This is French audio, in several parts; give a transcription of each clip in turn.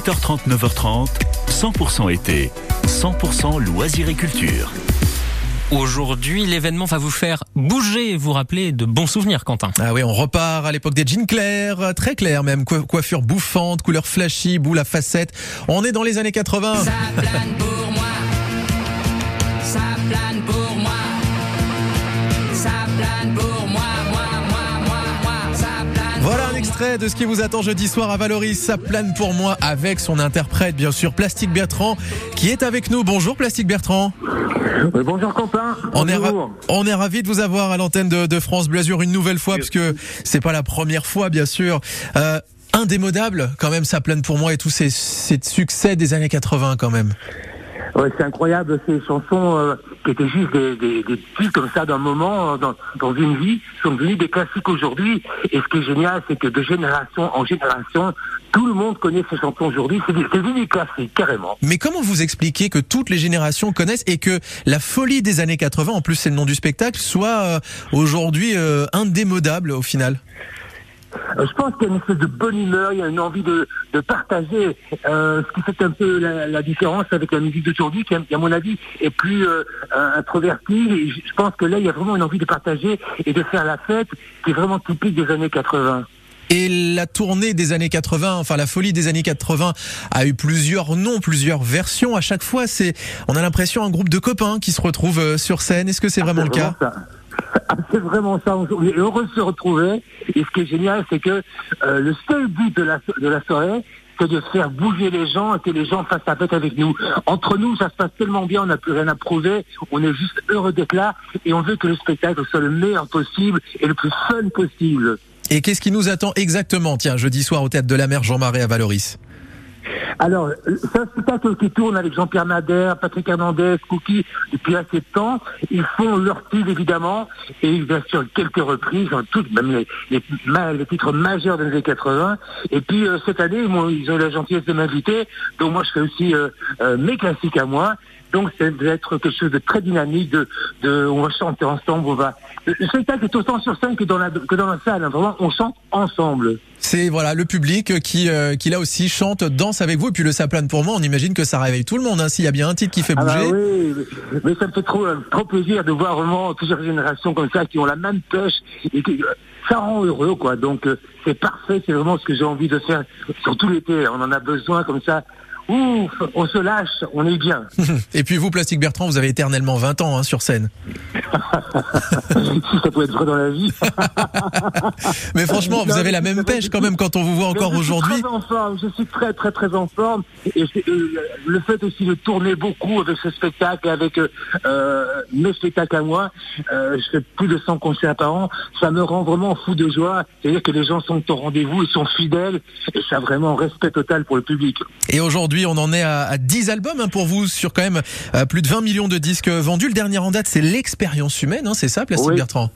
8h30, 9h30, 100% été, 100% loisirs et culture. Aujourd'hui, l'événement va vous faire bouger et vous rappeler de bons souvenirs, Quentin. Ah oui, on repart à l'époque des jeans clairs, très clairs même, coiffure bouffante, couleur flashy, boule à facettes. On est dans les années 80. Extrait de ce qui vous attend jeudi soir à Valoris. Ça plane pour moi avec son interprète, bien sûr, Plastique Bertrand, qui est avec nous. Bonjour Plastique Bertrand. Oui, bonjour Quentin. On est, on est ravi de vous avoir à l'antenne de, de France Blasure une nouvelle fois, parce que c'est pas la première fois, bien sûr. Euh, indémodable, quand même, ça plane pour moi et tous ces, ces succès des années 80, quand même. Ouais, c'est incroyable ces chansons euh, qui étaient juste des, des, des titres comme ça d'un moment euh, dans, dans une vie sont devenues des classiques aujourd'hui. Et ce qui est génial, c'est que de génération en génération, tout le monde connaît ces chansons aujourd'hui. C'est des, devenu des classiques carrément. Mais comment vous expliquez que toutes les générations connaissent et que la folie des années 80, en plus c'est le nom du spectacle, soit euh, aujourd'hui euh, indémodable au final? Je pense qu'il y a une espèce de bonne humeur, il y a une envie de, de partager, euh, ce qui fait un peu la, la différence avec la musique d'aujourd'hui, qui, à mon avis, est plus euh, introvertie. Et je pense que là, il y a vraiment une envie de partager et de faire la fête, qui est vraiment typique des années 80. Et la tournée des années 80, enfin la folie des années 80 a eu plusieurs noms, plusieurs versions. À chaque fois, c'est, on a l'impression un groupe de copains qui se retrouvent euh, sur scène. Est-ce que c'est vraiment le cas ça. Ah, C'est vraiment ça. On est heureux de se retrouver. Et ce qui est génial, c'est que euh, le seul but de la, de la soirée, c'est de faire bouger les gens et que les gens fassent la fête avec nous. Entre nous, ça se passe tellement bien, on n'a plus rien à prouver. On est juste heureux d'être là et on veut que le spectacle soit le meilleur possible et le plus fun possible. Et qu'est-ce qui nous attend exactement? Tiens, jeudi soir au théâtre de la mer Jean Marais à Valoris. Alors, c'est un spectacle qui tourne avec Jean-Pierre Madère, Patrick Hernandez, Cookie, depuis assez de temps. Ils font leur style, évidemment, et bien sûr, quelques reprises, hein, toutes, même les, titres majeurs des années 80. Et puis, euh, cette année, m'ont- ils ont eu la gentillesse de m'inviter, donc moi, je fais aussi euh, euh, mes classiques à moi. Donc, ça va être quelque chose de très dynamique, de, de, on va chanter ensemble, on va... Le le spectacle est autant sur scène que dans la, que dans la salle, hein. vraiment, on chante ensemble. C'est voilà le public qui, euh, qui là aussi chante, danse avec vous. Et puis le saplane pour moi, on imagine que ça réveille tout le monde. Hein, S'il y a bien un titre qui fait Ah bah bouger. oui, mais- ça me fait trop, euh, trop plaisir de voir vraiment plusieurs générations comme ça qui ont la même pêche et qui, euh, ça rend heureux quoi. Donc euh, c'est parfait, c'est vraiment ce que j'ai envie de faire sur tout l'été. On en a besoin comme ça. Ouf, on se lâche, on est bien. Et puis vous, Plastique Bertrand, vous avez éternellement 20 ans hein, sur scène. si ça pouvait être vrai dans la vie. Mais franchement, vous avez la même pêche quand même quand on vous voit encore Mais je suis aujourd'hui. très en forme, je suis très très très en forme. Et euh, le fait aussi de tourner beaucoup avec ce spectacle, avec euh, euh, mes spectacles à moi, euh, je fais plus de 100 concerts par an, ça me rend vraiment fou de joie. C'est-à-dire que les gens sont au rendez-vous, ils sont fidèles, et ça a vraiment respect total pour le public. Et aujourd'hui, on en est à, à 10 albums hein, pour vous sur quand même euh, plus de 20 millions de disques vendus. Le dernier en date, c'est l'expérience humaine, hein, c'est ça, Plastique Oui. Bertrand?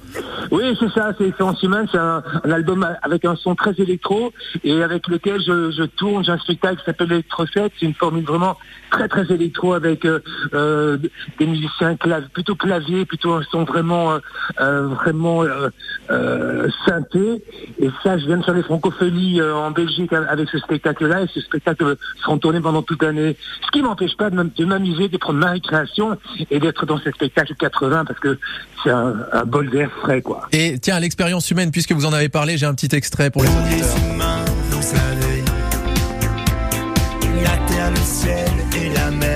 Oui, c'est ça, c'est Expérience Humaine, c'est un, un album avec un son très électro et avec lequel je, je tourne. J'ai un spectacle qui s'appelle Electro 7, c'est une formule vraiment très très électro avec euh, euh, des musiciens clav plutôt clavier, plutôt un son vraiment euh, vraiment synthé. Et ça, je viens de faire les francophonies en Belgique avec ce spectacle-là et ce spectacle sera tourné pendant toute l'année. Ce qui m'empêche pas de m'am- de m'amuser, de prendre ma récréation et d'être dans ce spectacle 80 parce que c'est un, un bol d'air frais, quoi. Et tiens, l'expérience humaine, puisque vous en avez parlé, j'ai un petit extrait pour les auditeurs. La terre, le ciel et la mer.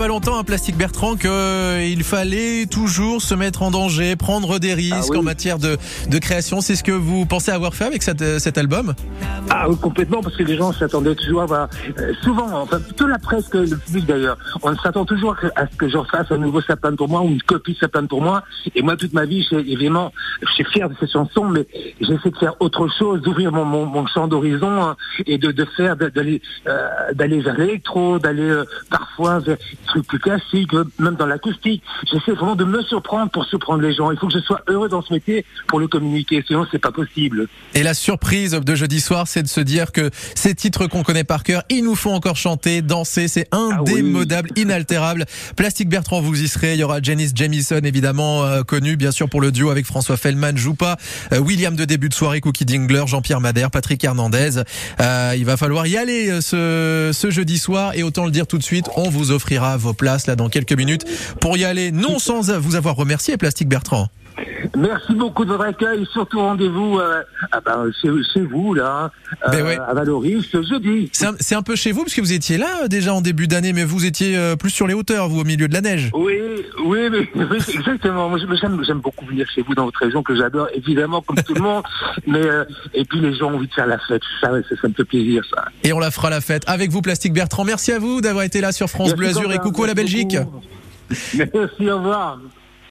Pas longtemps à Plastique Bertrand qu'il fallait toujours se mettre en danger, prendre des risques Ah oui. en matière de, de création. C'est ce que vous pensez avoir fait avec cette- cet album? Ah oui, complètement, parce que les gens s'attendaient toujours à voir, euh, souvent, enfin, plutôt la presse que le public d'ailleurs, on s'attend toujours à ce que je refasse un nouveau sapin pour moi ou une copie de sapin pour moi. Et moi, toute ma vie, évidemment, je suis fier de ces chansons, mais j'essaie de faire autre chose, d'ouvrir mon, mon, mon champ d'horizon hein, et de, de faire, d'aller, euh, d'aller vers l'électro, d'aller euh, parfois vers, classiques, euh, même dans l'acoustique. J'essaie vraiment de me surprendre pour surprendre les gens. Il faut que je sois heureux dans ce métier pour le communiquer, sinon c'est pas possible. Et la surprise de jeudi soir, c'est de se dire que ces titres qu'on connaît par cœur, ils nous font encore chanter, danser, c'est indémodable, inaltérable. Plastique Bertrand, vous y serez. Il y aura Janice Jamison, évidemment, euh, connu bien sûr pour le duo avec François Fellman, Joupa, euh, William de début de soirée, Cookie Dingler, Jean-Pierre Madère, Patrick Hernandez. Euh, il va falloir y aller euh, ce, ce jeudi soir et autant le dire tout de suite, on vous offrira vos places là dans quelques minutes pour y aller, non sans vous avoir remercié, Plastique Bertrand. Merci beaucoup de votre accueil, surtout rendez-vous euh, ah ben, chez, chez vous, là, euh, Ben ouais. à Valoris, ce jeudi. C'est un, peu chez vous parce que vous étiez là euh, déjà en début d'année, mais vous étiez euh, plus sur les hauteurs, vous au milieu de la neige. Oui, oui, mais, oui, exactement. Moi, j'aime, beaucoup venir chez vous dans votre région que j'adore, évidemment, comme tout le monde. Mais euh, et puis les gens ont envie de faire la fête. Ça, ça, ça me fait plaisir, ça. Et on la fera la fête avec vous, Plastique Bertrand. Merci à vous d'avoir été là sur France Bleu Azur et coucou à la Belgique. beaucoup. Merci, au revoir.